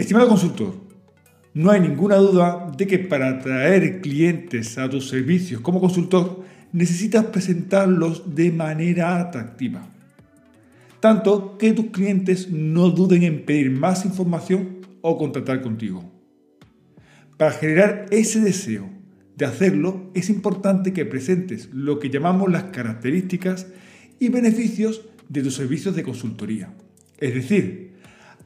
Estimado consultor, no hay ninguna duda de que para atraer clientes a tus servicios como consultor necesitas presentarlos de manera atractiva. Tanto que tus clientes no duden en pedir más información o contratar contigo. Para generar ese deseo de hacerlo, es importante que presentes lo que llamamos las características y beneficios de tus servicios de consultoría. Es decir,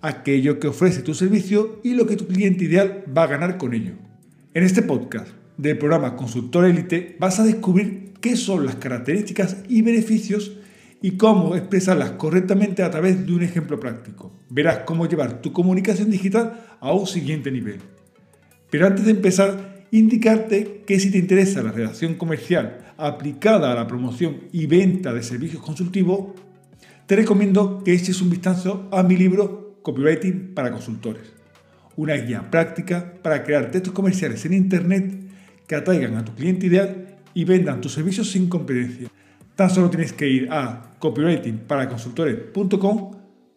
aquello que ofrece tu servicio y lo que tu cliente ideal va a ganar con ello. En este podcast del programa Consultor Elite vas a descubrir qué son las características y beneficios y cómo expresarlas correctamente a través de un ejemplo práctico. Verás cómo llevar tu comunicación digital a un siguiente nivel. Pero antes de empezar, indicarte que si te interesa la redacción comercial aplicada a la promoción y venta de servicios consultivos, te recomiendo que eches un vistazo a mi libro Copywriting para consultores, una guía práctica para crear textos comerciales en Internet que atraigan a tu cliente ideal y vendan tus servicios sin competencia. Tan solo tienes que ir a copywritingparaconsultores.com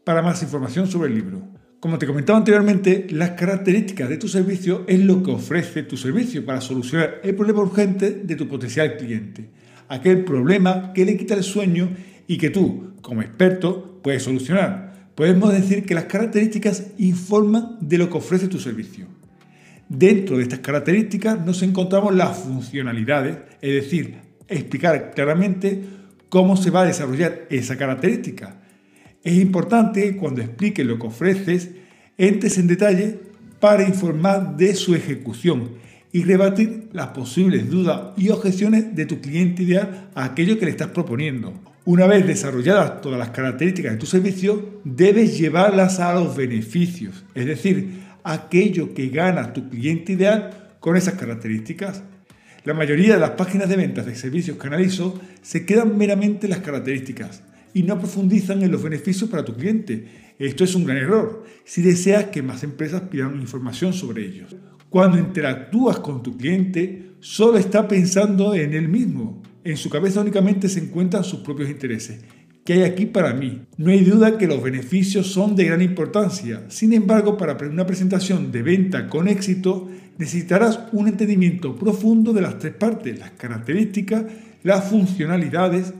para más información sobre el libro. Como te comentaba anteriormente, las características de tu servicio es lo que ofrece tu servicio para solucionar el problema urgente de tu potencial cliente. Aquel problema que le quita el sueño y que tú, como experto, puedes solucionar. Podemos decir que las características informan de lo que ofrece tu servicio. Dentro de estas características nos encontramos las funcionalidades, es decir, explicar claramente cómo se va a desarrollar esa característica. Es importante cuando expliques lo que ofreces, entres en detalle para informar de su ejecución y rebatir las posibles dudas y objeciones de tu cliente ideal a aquello que le estás proponiendo. Una vez desarrolladas todas las características de tu servicio, debes llevarlas a los beneficios, es decir, aquello que gana tu cliente ideal con esas características. La mayoría de las páginas de ventas de servicios que analizo se quedan meramente en las características y no profundizan en los beneficios para tu cliente. Esto es un gran error si deseas que más empresas pidan información sobre ellos. Cuando interactúas con tu cliente, solo está pensando en él mismo. En su cabeza únicamente se encuentran sus propios intereses que hay aquí para mí. No hay duda que los beneficios son de gran importancia. Sin embargo, para una presentación de venta con éxito, necesitarás un entendimiento profundo de las tres partes, las características, las funcionalidades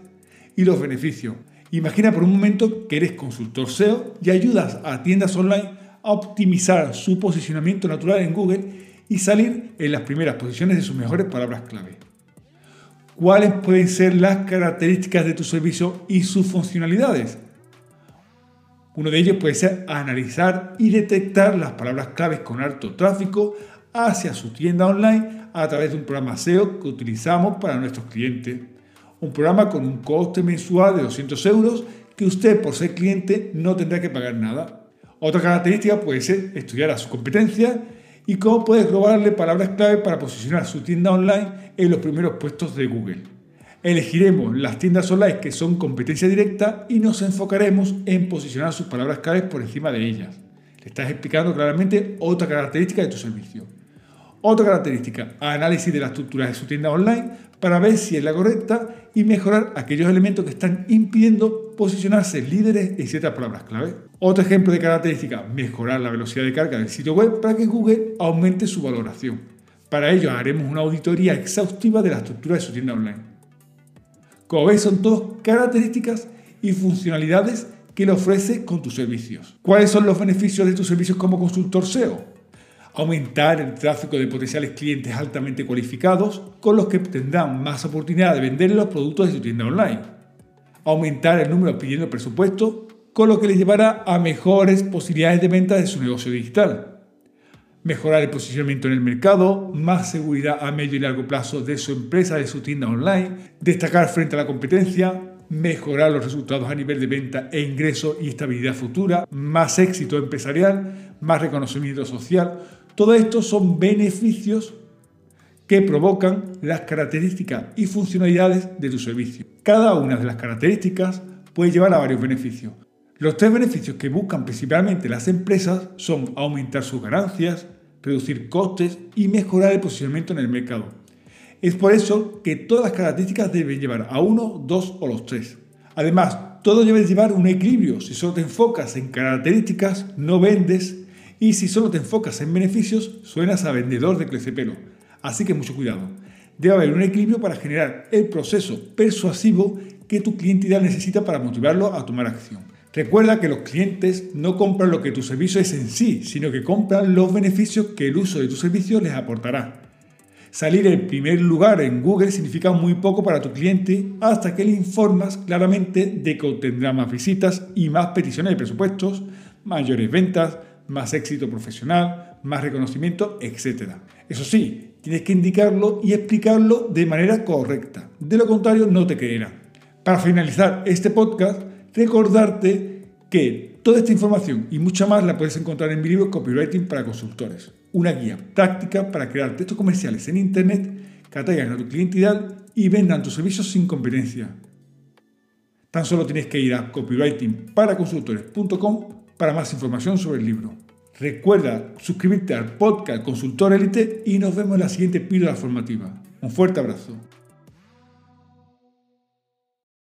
y los beneficios. Imagina por un momento que eres consultor SEO y ayudas a tiendas online a optimizar su posicionamiento natural en Google y salir en las primeras posiciones de sus mejores palabras clave cuáles pueden ser las características de tu servicio y sus funcionalidades. Uno de ellos puede ser analizar y detectar las palabras claves con alto tráfico hacia su tienda online a través de un programa SEO que utilizamos para nuestros clientes. Un programa con un coste mensual de 200 euros que usted por ser cliente no tendrá que pagar nada. Otra característica puede ser estudiar a su competencia y cómo puedes robarle palabras clave para posicionar su tienda online en los primeros puestos de Google. Elegiremos las tiendas online que son competencia directa y nos enfocaremos en posicionar sus palabras clave por encima de ellas. Le estás explicando claramente otra característica de tu servicio. Otra característica, análisis de la estructura de su tienda online para ver si es la correcta y mejorar aquellos elementos que están impidiendo posicionarse líderes en ciertas palabras clave. Otro ejemplo de característica, mejorar la velocidad de carga del sitio web para que Google aumente su valoración. Para ello haremos una auditoría exhaustiva de la estructura de su tienda online. Como veis son todas características y funcionalidades que le ofreces con tus servicios. ¿Cuáles son los beneficios de tus servicios como consultor SEO? Aumentar el tráfico de potenciales clientes altamente cualificados con los que tendrán más oportunidad de vender los productos de su tienda online, aumentar el número pidiendo presupuesto con lo que les llevará a mejores posibilidades de venta de su negocio digital, mejorar el posicionamiento en el mercado, más seguridad a medio y largo plazo de su empresa, de su tienda online, destacar frente a la competencia, mejorar los resultados a nivel de venta e ingreso y estabilidad futura, más éxito empresarial, más reconocimiento social, todo esto son beneficios que provocan las características y funcionalidades de tu servicio. Cada una de las características puede llevar a varios beneficios. Los tres beneficios que buscan principalmente las empresas son aumentar sus ganancias, reducir costes y mejorar el posicionamiento en el mercado. Es por eso que todas las características deben llevar a uno, dos o los tres. Además, todo debe llevar un equilibrio. Si solo te enfocas en características, no vendes Y si solo te enfocas en beneficios, suenas a vendedor de crecepelo. Así que mucho cuidado. Debe haber un equilibrio para generar el proceso persuasivo que tu cliente ideal necesita para motivarlo a tomar acción. Recuerda que los clientes no compran lo que tu servicio es en sí, sino que compran los beneficios que el uso de tu servicio les aportará. Salir en primer lugar en Google significa muy poco para tu cliente hasta que le informas claramente de que obtendrá más visitas y más peticiones de presupuestos, mayores ventas, más éxito profesional, más reconocimiento, etc. Eso sí, tienes que indicarlo y explicarlo de manera correcta. De lo contrario, no te creerá. Para finalizar este podcast, recordarte que toda esta información y mucha más la puedes encontrar en mi libro Copywriting para Consultores, una guía práctica para crear textos comerciales en Internet que atraigan a tu cliente ideal y vendan tus servicios sin competencia. Tan solo tienes que ir a copywritingparaconsultores.com para más información sobre el libro. Recuerda suscribirte al podcast Consultor Elite y nos vemos en la siguiente píldora formativa. Un fuerte abrazo.